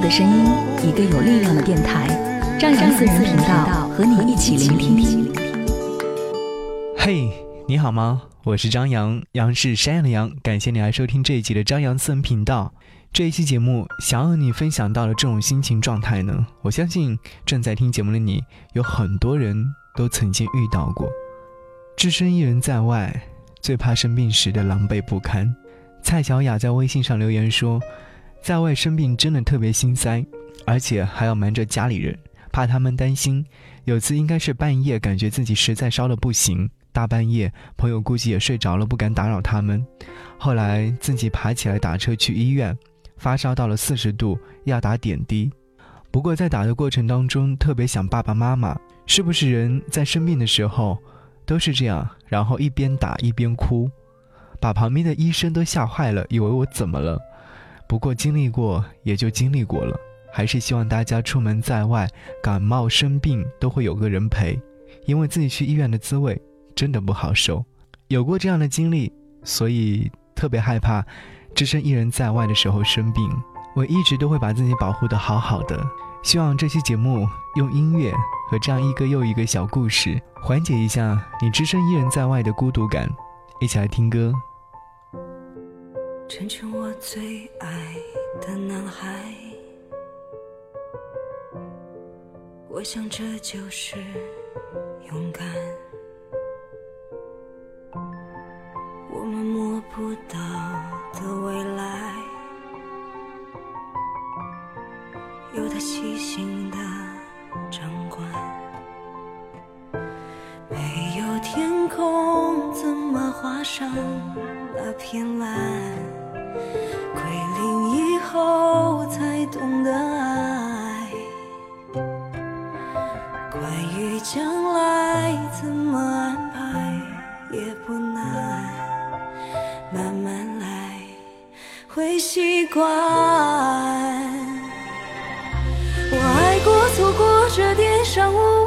的声音，一个有力量的电台，张扬私人频道和你一起聆听。嘿，你好吗？我是张扬，杨是山羊的羊。感谢你来收听这一集的张扬私人频道。这一期节目想要和你分享到的这种心情状态呢，我相信正在听节目的你，有很多人都曾经遇到过。只身一人在外，最怕生病时的狼狈不堪。蔡小雅在微信上留言说。在外生病真的特别心塞，而且还要瞒着家里人，怕他们担心。有次应该是半夜，感觉自己实在烧的不行，大半夜朋友估计也睡着了，不敢打扰他们。后来自己爬起来打车去医院，发烧到了四十度，要打点滴。不过在打的过程当中，特别想爸爸妈妈。是不是人在生病的时候都是这样？然后一边打一边哭，把旁边的医生都吓坏了，以为我怎么了？不过经历过也就经历过了，还是希望大家出门在外，感冒生病都会有个人陪，因为自己去医院的滋味真的不好受。有过这样的经历，所以特别害怕，只身一人在外的时候生病。我一直都会把自己保护的好好的。希望这期节目用音乐和这样一个又一个小故事，缓解一下你只身一人在外的孤独感。一起来听歌。成全我最爱的男孩，我想这就是勇敢。我们摸不到的未来，有他细心的掌管。没有天空，画上那片蓝？归零以后才懂得爱，关于将来怎么安排也不难，慢慢来会习惯。我爱过错过这点伤无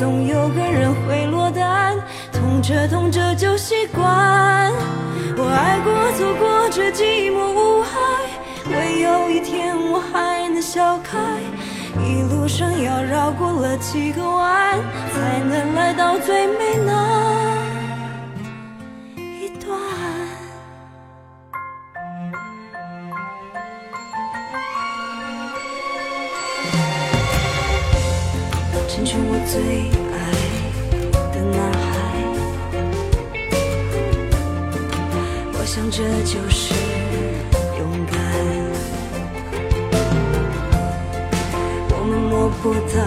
总有个人会落单。痛着痛着就习惯，我爱过走过这寂寞无害，唯有一天我还能笑开。一路上要绕过了几个弯，才能来到最美那最爱的男孩。我想这就是勇敢，我们摸不到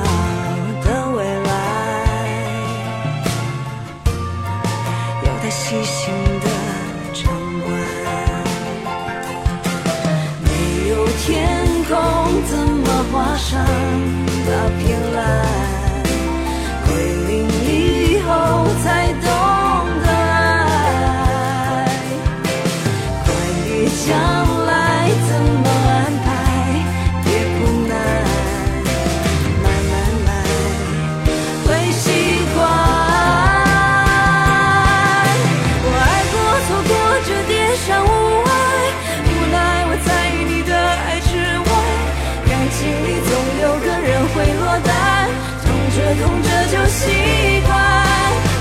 痛着就习惯，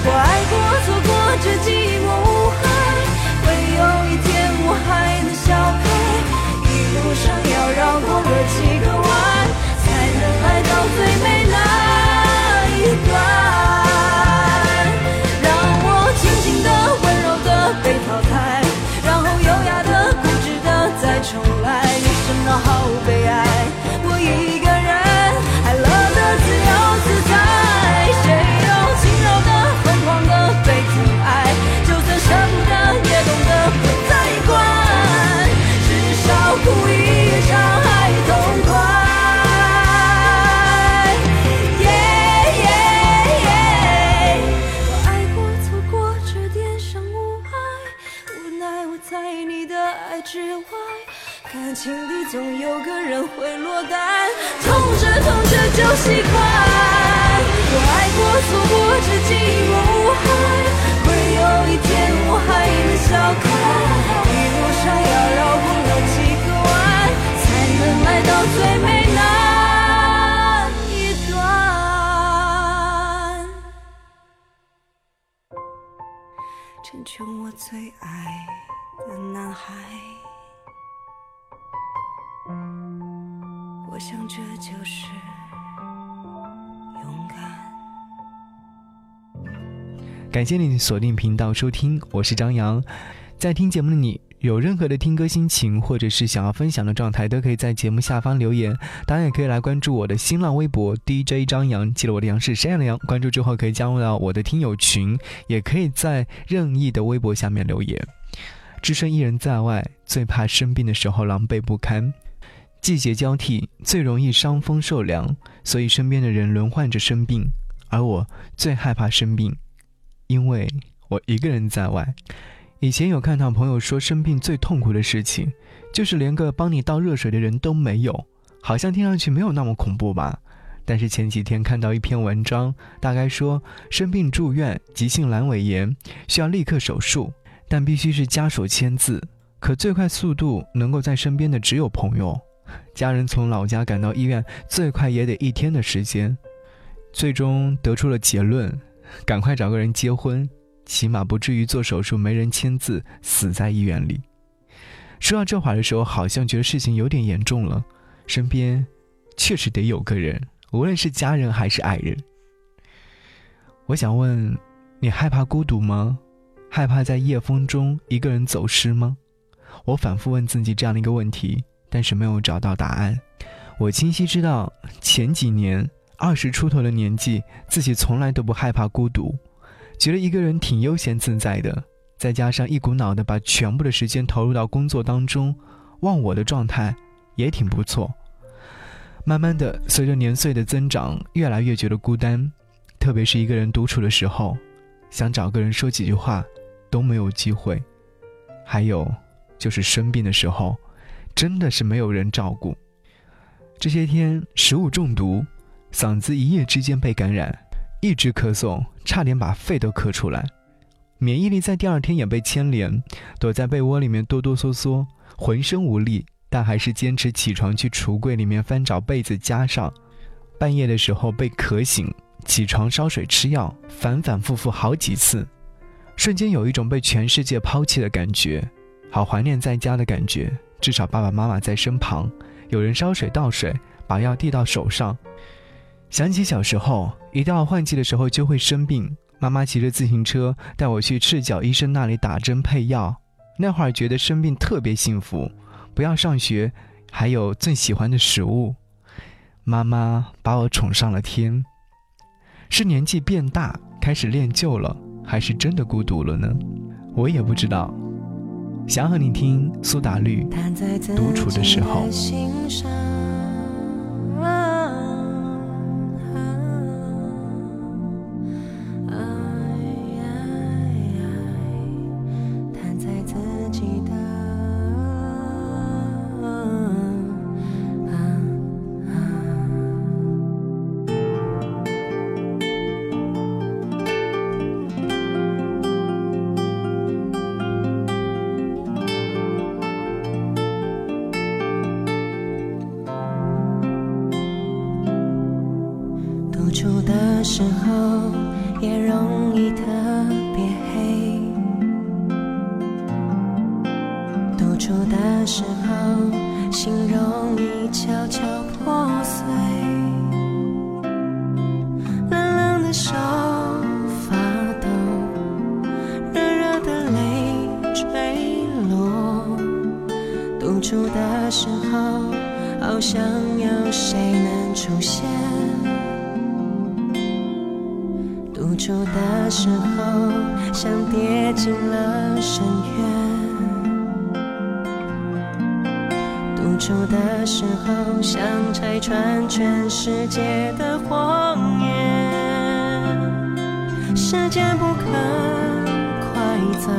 我爱过、错过，这寂寞无害。会有一天我还能笑开，一路上要绕过了几个弯，才能来到最美那一段。让我轻轻地、温柔地被淘汰，然后优雅地、固执地再重来。人生好悲。总有个人会落单，痛着痛着就习惯。我爱过，错过，这寂寞无害，会有一天我还能笑看。一路上要绕过了几个弯，才能来到最美那一段。成全我最爱的男孩。想这就是勇敢。感谢你锁定频道收听，我是张扬。在听节目的你，有任何的听歌心情，或者是想要分享的状态，都可以在节目下方留言。当然，也可以来关注我的新浪微博 DJ 张扬，记得我的杨是山羊的羊。关注之后可以加入到我的听友群，也可以在任意的微博下面留言。只身一人在外，最怕生病的时候狼狈不堪。季节交替，最容易伤风受凉，所以身边的人轮换着生病，而我最害怕生病，因为我一个人在外。以前有看到朋友说，生病最痛苦的事情，就是连个帮你倒热水的人都没有，好像听上去没有那么恐怖吧？但是前几天看到一篇文章，大概说生病住院，急性阑尾炎，需要立刻手术，但必须是家属签字，可最快速度能够在身边的只有朋友。家人从老家赶到医院，最快也得一天的时间。最终得出了结论：赶快找个人结婚，起码不至于做手术没人签字，死在医院里。说到这话的时候，好像觉得事情有点严重了。身边确实得有个人，无论是家人还是爱人。我想问，你害怕孤独吗？害怕在夜风中一个人走失吗？我反复问自己这样的一个问题。但是没有找到答案。我清晰知道，前几年二十出头的年纪，自己从来都不害怕孤独，觉得一个人挺悠闲自在的。再加上一股脑的把全部的时间投入到工作当中，忘我的状态也挺不错。慢慢的，随着年岁的增长，越来越觉得孤单，特别是一个人独处的时候，想找个人说几句话，都没有机会。还有，就是生病的时候。真的是没有人照顾。这些天食物中毒，嗓子一夜之间被感染，一直咳嗽，差点把肺都咳出来。免疫力在第二天也被牵连，躲在被窝里面哆哆嗦嗦，浑身无力，但还是坚持起床去橱柜里面翻找被子加上。半夜的时候被咳醒，起床烧水吃药，反反复复好几次，瞬间有一种被全世界抛弃的感觉，好怀念在家的感觉。至少爸爸妈妈在身旁，有人烧水倒水，把药递到手上。想起小时候，一到换季的时候就会生病，妈妈骑着自行车带我去赤脚医生那里打针配药。那会儿觉得生病特别幸福，不要上学，还有最喜欢的食物。妈妈把我宠上了天。是年纪变大开始练就了，还是真的孤独了呢？我也不知道。想和你听苏打绿独处的时候。的时候心容易悄悄破碎，冷冷的手发抖，热热的泪坠落，独处的时候好想有谁能出现。独处的时候，像跌进了深渊；独的时候，想拆穿全世界的谎言。时间不肯快走，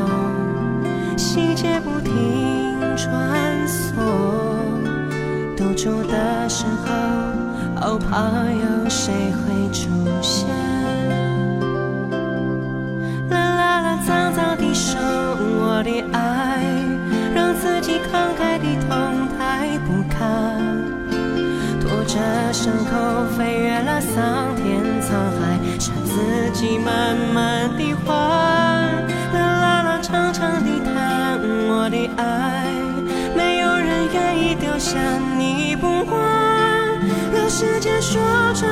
细节不停穿梭。独处的时候，好怕有谁会出现。啦啦啦，脏脏的手，我的爱，让自己慷慨伤口飞越了桑田沧海，是自己慢慢的还。啦啦啦，长长的叹，我的爱，没有人愿意丢下你不管，让时间说穿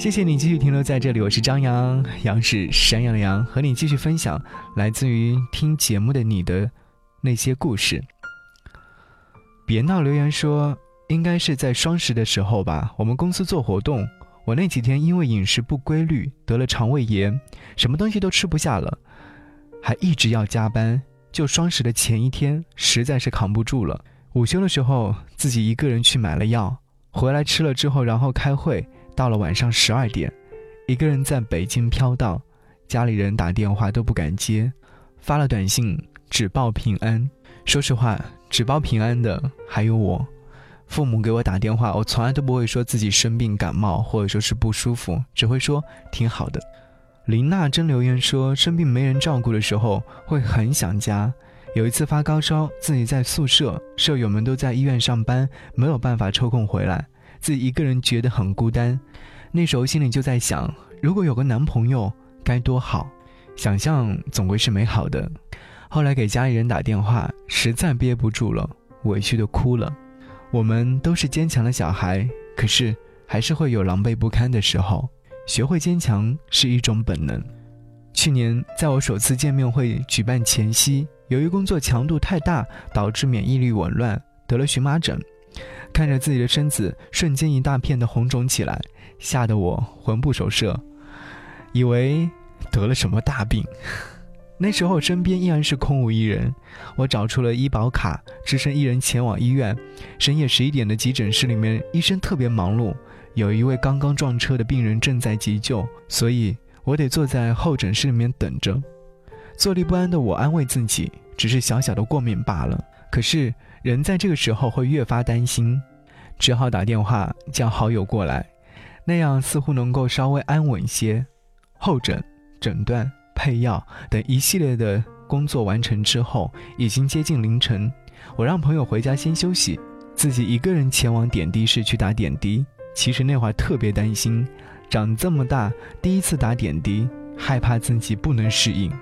谢谢你继续停留在这里，我是张扬，杨是山羊的羊，和你继续分享来自于听节目的你的那些故事。别闹留言说，应该是在双十的时候吧，我们公司做活动，我那几天因为饮食不规律得了肠胃炎，什么东西都吃不下了，还一直要加班。就双十的前一天，实在是扛不住了，午休的时候自己一个人去买了药，回来吃了之后，然后开会。到了晚上十二点，一个人在北京飘荡，家里人打电话都不敢接，发了短信只报平安。说实话，只报平安的还有我。父母给我打电话，我从来都不会说自己生病感冒或者说是不舒服，只会说挺好的。林娜真留言说，生病没人照顾的时候会很想家。有一次发高烧，自己在宿舍，舍友们都在医院上班，没有办法抽空回来。自己一个人觉得很孤单，那时候心里就在想，如果有个男朋友该多好。想象总归是美好的。后来给家里人打电话，实在憋不住了，委屈的哭了。我们都是坚强的小孩，可是还是会有狼狈不堪的时候。学会坚强是一种本能。去年在我首次见面会举办前夕，由于工作强度太大，导致免疫力紊乱，得了荨麻疹。看着自己的身子瞬间一大片的红肿起来，吓得我魂不守舍，以为得了什么大病。那时候身边依然是空无一人，我找出了医保卡，只身一人前往医院。深夜十一点的急诊室里面，医生特别忙碌，有一位刚刚撞车的病人正在急救，所以我得坐在候诊室里面等着。坐立不安的我安慰自己，只是小小的过敏罢了。可是。人在这个时候会越发担心，只好打电话叫好友过来，那样似乎能够稍微安稳些。候诊、诊断、配药等一系列的工作完成之后，已经接近凌晨。我让朋友回家先休息，自己一个人前往点滴室去打点滴。其实那会儿特别担心，长这么大第一次打点滴，害怕自己不能适应。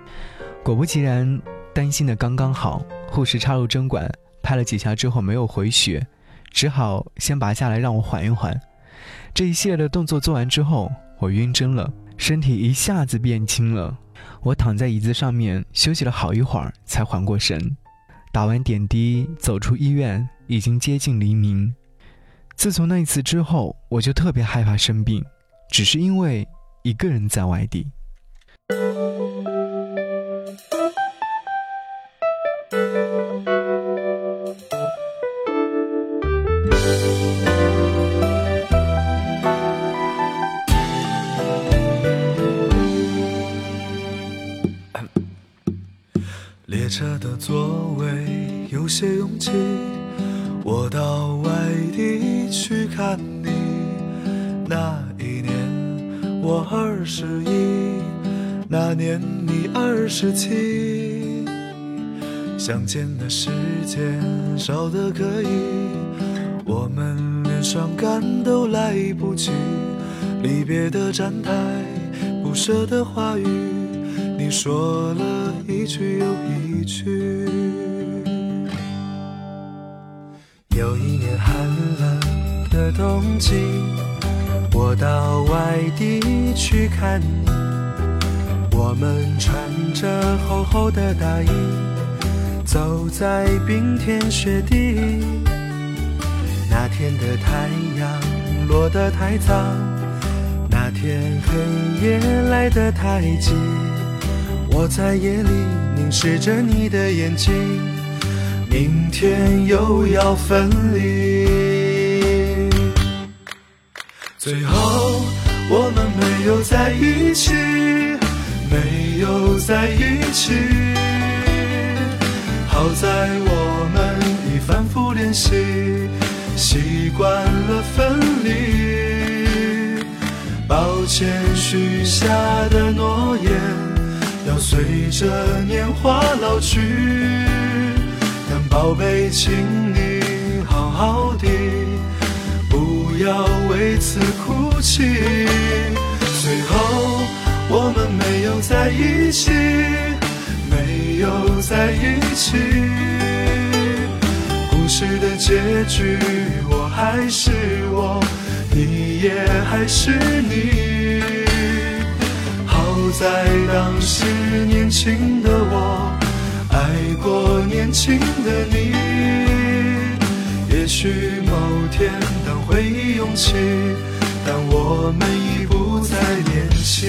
果不其然，担心的刚刚好，护士插入针管，拍了几下之后没有回血，只好先拔下来让我缓一缓。这一系列的动作做完之后，我晕针了，身体一下子变轻了。我躺在椅子上面休息了好一会儿，才缓过神。打完点滴，走出医院，已经接近黎明。自从那一次之后，我就特别害怕生病，只是因为一个人在外地。我到外地去看你。那一年我二十一，那年你二十七。相见的时间少得可以，我们连伤感都来不及。离别的站台，不舍的话语，你说了一句又一句。有一年寒冷的冬季，我到外地去看你，我们穿着厚厚的大衣，走在冰天雪地。那天的太阳落得太早，那天黑夜来得太急。我在夜里凝视着你的眼睛，明天又要分离。最后我们没有在一起，没有在一起。好在我们已反复练习，习惯了分离。抱歉许下的诺言，要随着年华老去。宝贝，请你好好的，不要为此哭泣。最后我们没有在一起，没有在一起。故事的结局，我还是我，你也还是你。好在当时年轻的我，爱过年轻的你。也许某天当回忆涌起，但我们已不再年轻。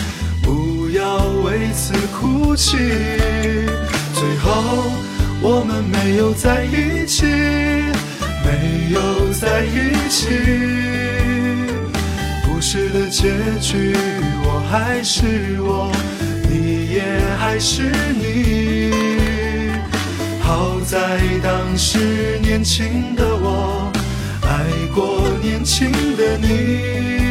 要为此哭泣。最后我们没有在一起，没有在一起。故事的结局，我还是我，你也还是你。好在当时年轻的我，爱过年轻的你。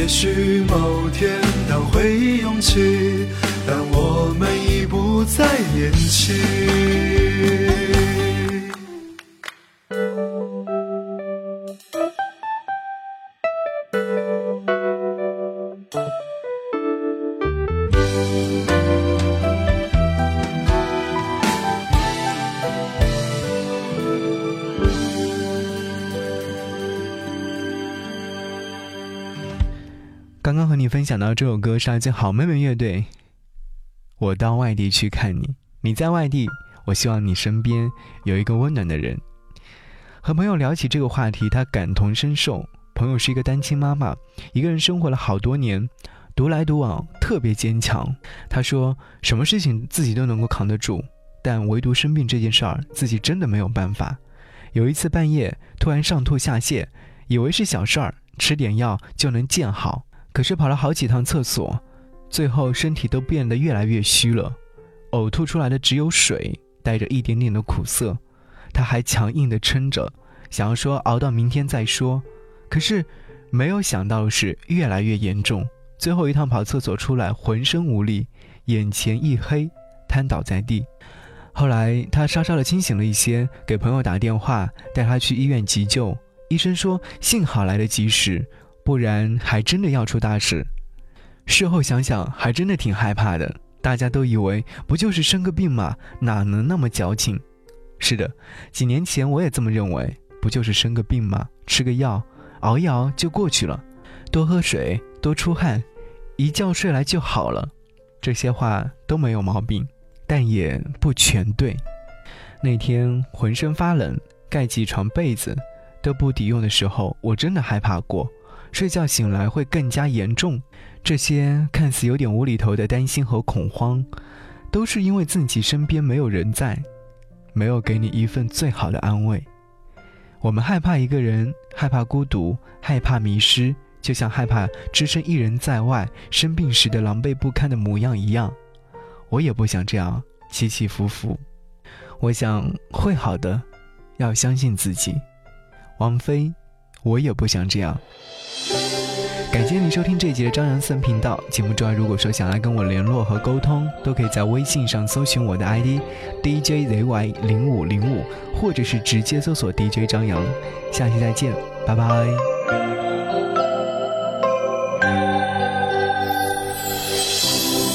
也许某天当回忆涌起，但我们已不再年轻。想到这首歌是来自好妹妹乐队。我到外地去看你，你在外地，我希望你身边有一个温暖的人。和朋友聊起这个话题，他感同身受。朋友是一个单亲妈妈，一个人生活了好多年，独来独往，特别坚强。他说，什么事情自己都能够扛得住，但唯独生病这件事儿，自己真的没有办法。有一次半夜突然上吐下泻，以为是小事儿，吃点药就能见好。可是跑了好几趟厕所，最后身体都变得越来越虚了，呕吐出来的只有水，带着一点点的苦涩。他还强硬地撑着，想要说熬到明天再说。可是没有想到是越来越严重，最后一趟跑厕所出来，浑身无力，眼前一黑，瘫倒在地。后来他稍稍的清醒了一些，给朋友打电话，带他去医院急救。医生说幸好来得及时，不然还真的要出大事。事后想想，还真的挺害怕的。大家都以为不就是生个病嘛，哪能那么矫情？是的，几年前我也这么认为，不就是生个病吗？吃个药，熬一熬就过去了。多喝水，多出汗，一觉睡来就好了。这些话都没有毛病。但也不全对。那天浑身发冷，盖起床被子都不抵用的时候，我真的害怕过，睡觉醒来会更加严重。这些看似有点无厘头的担心和恐慌，都是因为自己身边没有人在，没有给你一份最好的安慰。我们害怕一个人，害怕孤独，害怕迷失，就像害怕只身一人在外，生病时的狼狈不堪的模样一样。我也不想这样起起伏伏，我想会好的，要相信自己。王菲，我也不想这样。感谢你收听这一集的张扬私人频道。节目之外，如果说想来跟我联络和沟通，都可以在微信上搜寻我的 ID DJZY 零五零五，或者是直接搜索 DJ 张扬。下期再见，拜拜。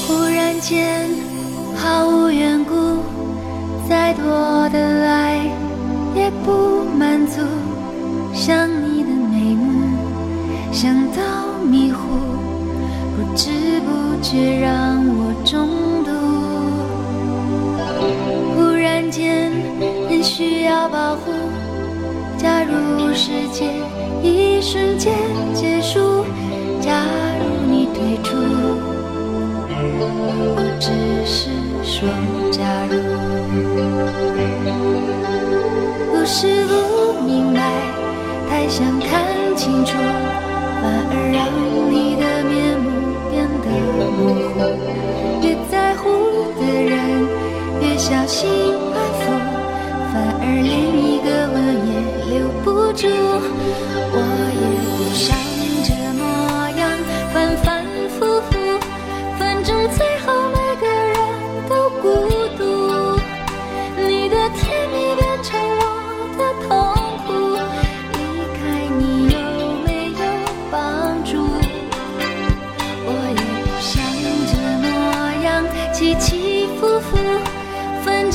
忽然间毫无缘故，再多的爱也不满足。想你的眉目，想到，却让我中毒。忽然间很需要保护，假如世界一瞬间结束，假如你退出。我只是说，假如不是不明白，太想看清楚，反而让你的面目样的模糊。越在乎的人，越小心安抚，反而连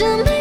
起起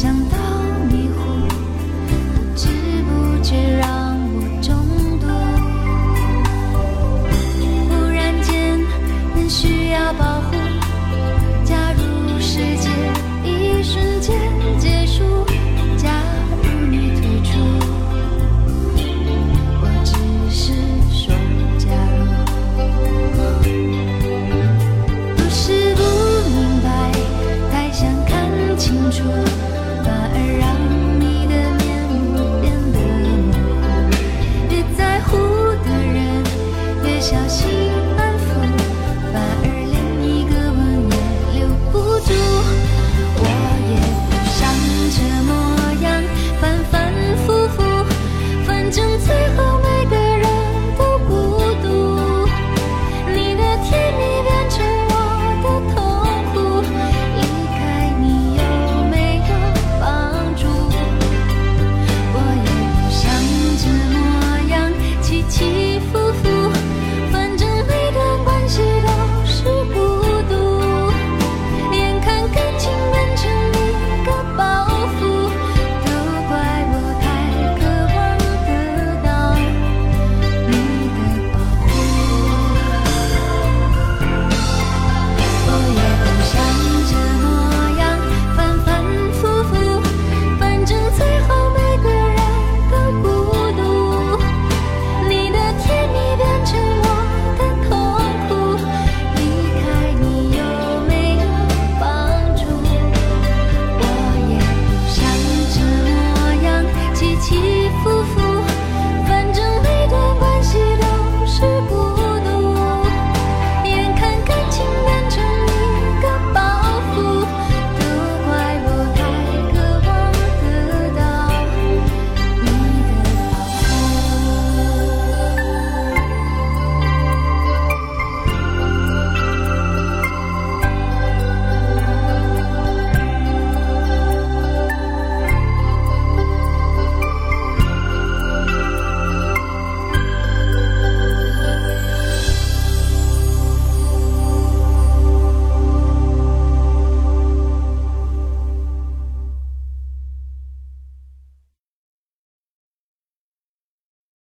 想到